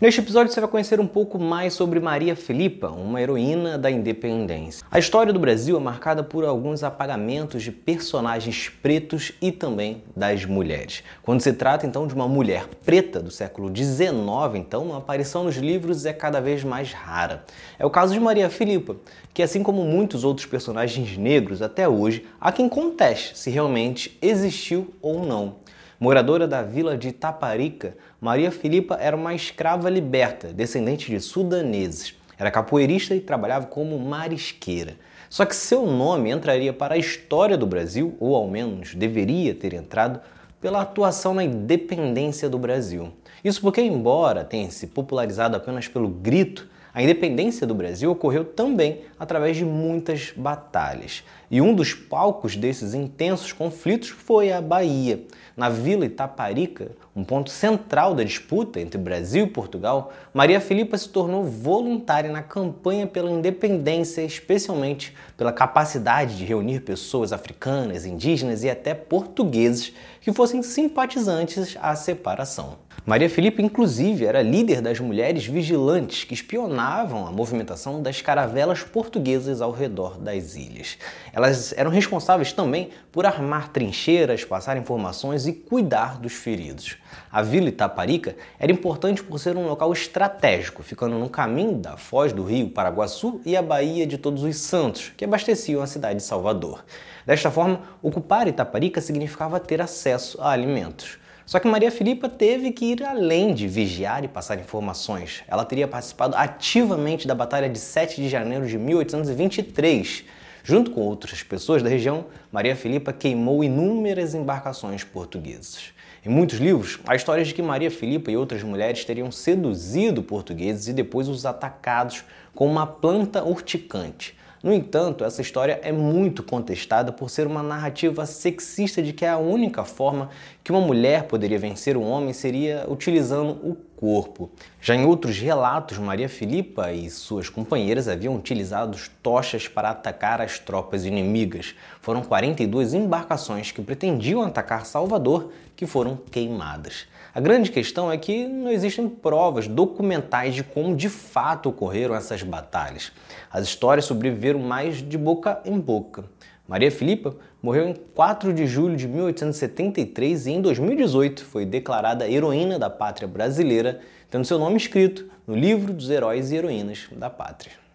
Neste episódio você vai conhecer um pouco mais sobre Maria Filipa, uma heroína da independência. A história do Brasil é marcada por alguns apagamentos de personagens pretos e também das mulheres. Quando se trata então de uma mulher preta do século XIX, então a aparição nos livros é cada vez mais rara. É o caso de Maria Filipa, que assim como muitos outros personagens negros até hoje, há quem conteste se realmente existiu ou não. Moradora da vila de Taparica, Maria Filipa era uma escrava liberta, descendente de sudaneses. Era capoeirista e trabalhava como marisqueira. Só que seu nome entraria para a história do Brasil, ou ao menos deveria ter entrado, pela atuação na independência do Brasil. Isso porque, embora tenha se popularizado apenas pelo grito, a independência do Brasil ocorreu também através de muitas batalhas. E um dos palcos desses intensos conflitos foi a Bahia. Na Vila Itaparica, um ponto central da disputa entre Brasil e Portugal, Maria Filipa se tornou voluntária na campanha pela independência, especialmente pela capacidade de reunir pessoas africanas, indígenas e até portugueses que fossem simpatizantes à separação. Maria Filipa, inclusive, era líder das mulheres vigilantes que espionavam a movimentação das caravelas portuguesas ao redor das ilhas. Elas eram responsáveis também por armar trincheiras, passar informações e cuidar dos feridos. A Vila Itaparica era importante por ser um local estratégico, ficando no caminho da foz do rio Paraguaçu e a Baía de Todos os Santos, que abasteciam a cidade de Salvador. Desta forma, ocupar Itaparica significava ter acesso a alimentos. Só que Maria Filipa teve que ir além de vigiar e passar informações. Ela teria participado ativamente da Batalha de 7 de janeiro de 1823. Junto com outras pessoas da região, Maria Filipa queimou inúmeras embarcações portuguesas. Em muitos livros, há histórias de que Maria Filipa e outras mulheres teriam seduzido portugueses e depois os atacados com uma planta urticante. No entanto, essa história é muito contestada por ser uma narrativa sexista de que a única forma que uma mulher poderia vencer um homem seria utilizando o corpo. Já em outros relatos, Maria Filipa e suas companheiras haviam utilizado tochas para atacar as tropas inimigas. Foram 42 embarcações que pretendiam atacar Salvador que foram queimadas. A grande questão é que não existem provas documentais de como de fato ocorreram essas batalhas. As histórias sobreviveram mais de boca em boca. Maria Filipa morreu em 4 de julho de 1873 e em 2018 foi declarada heroína da pátria brasileira, tendo seu nome escrito no livro dos heróis e heroínas da pátria.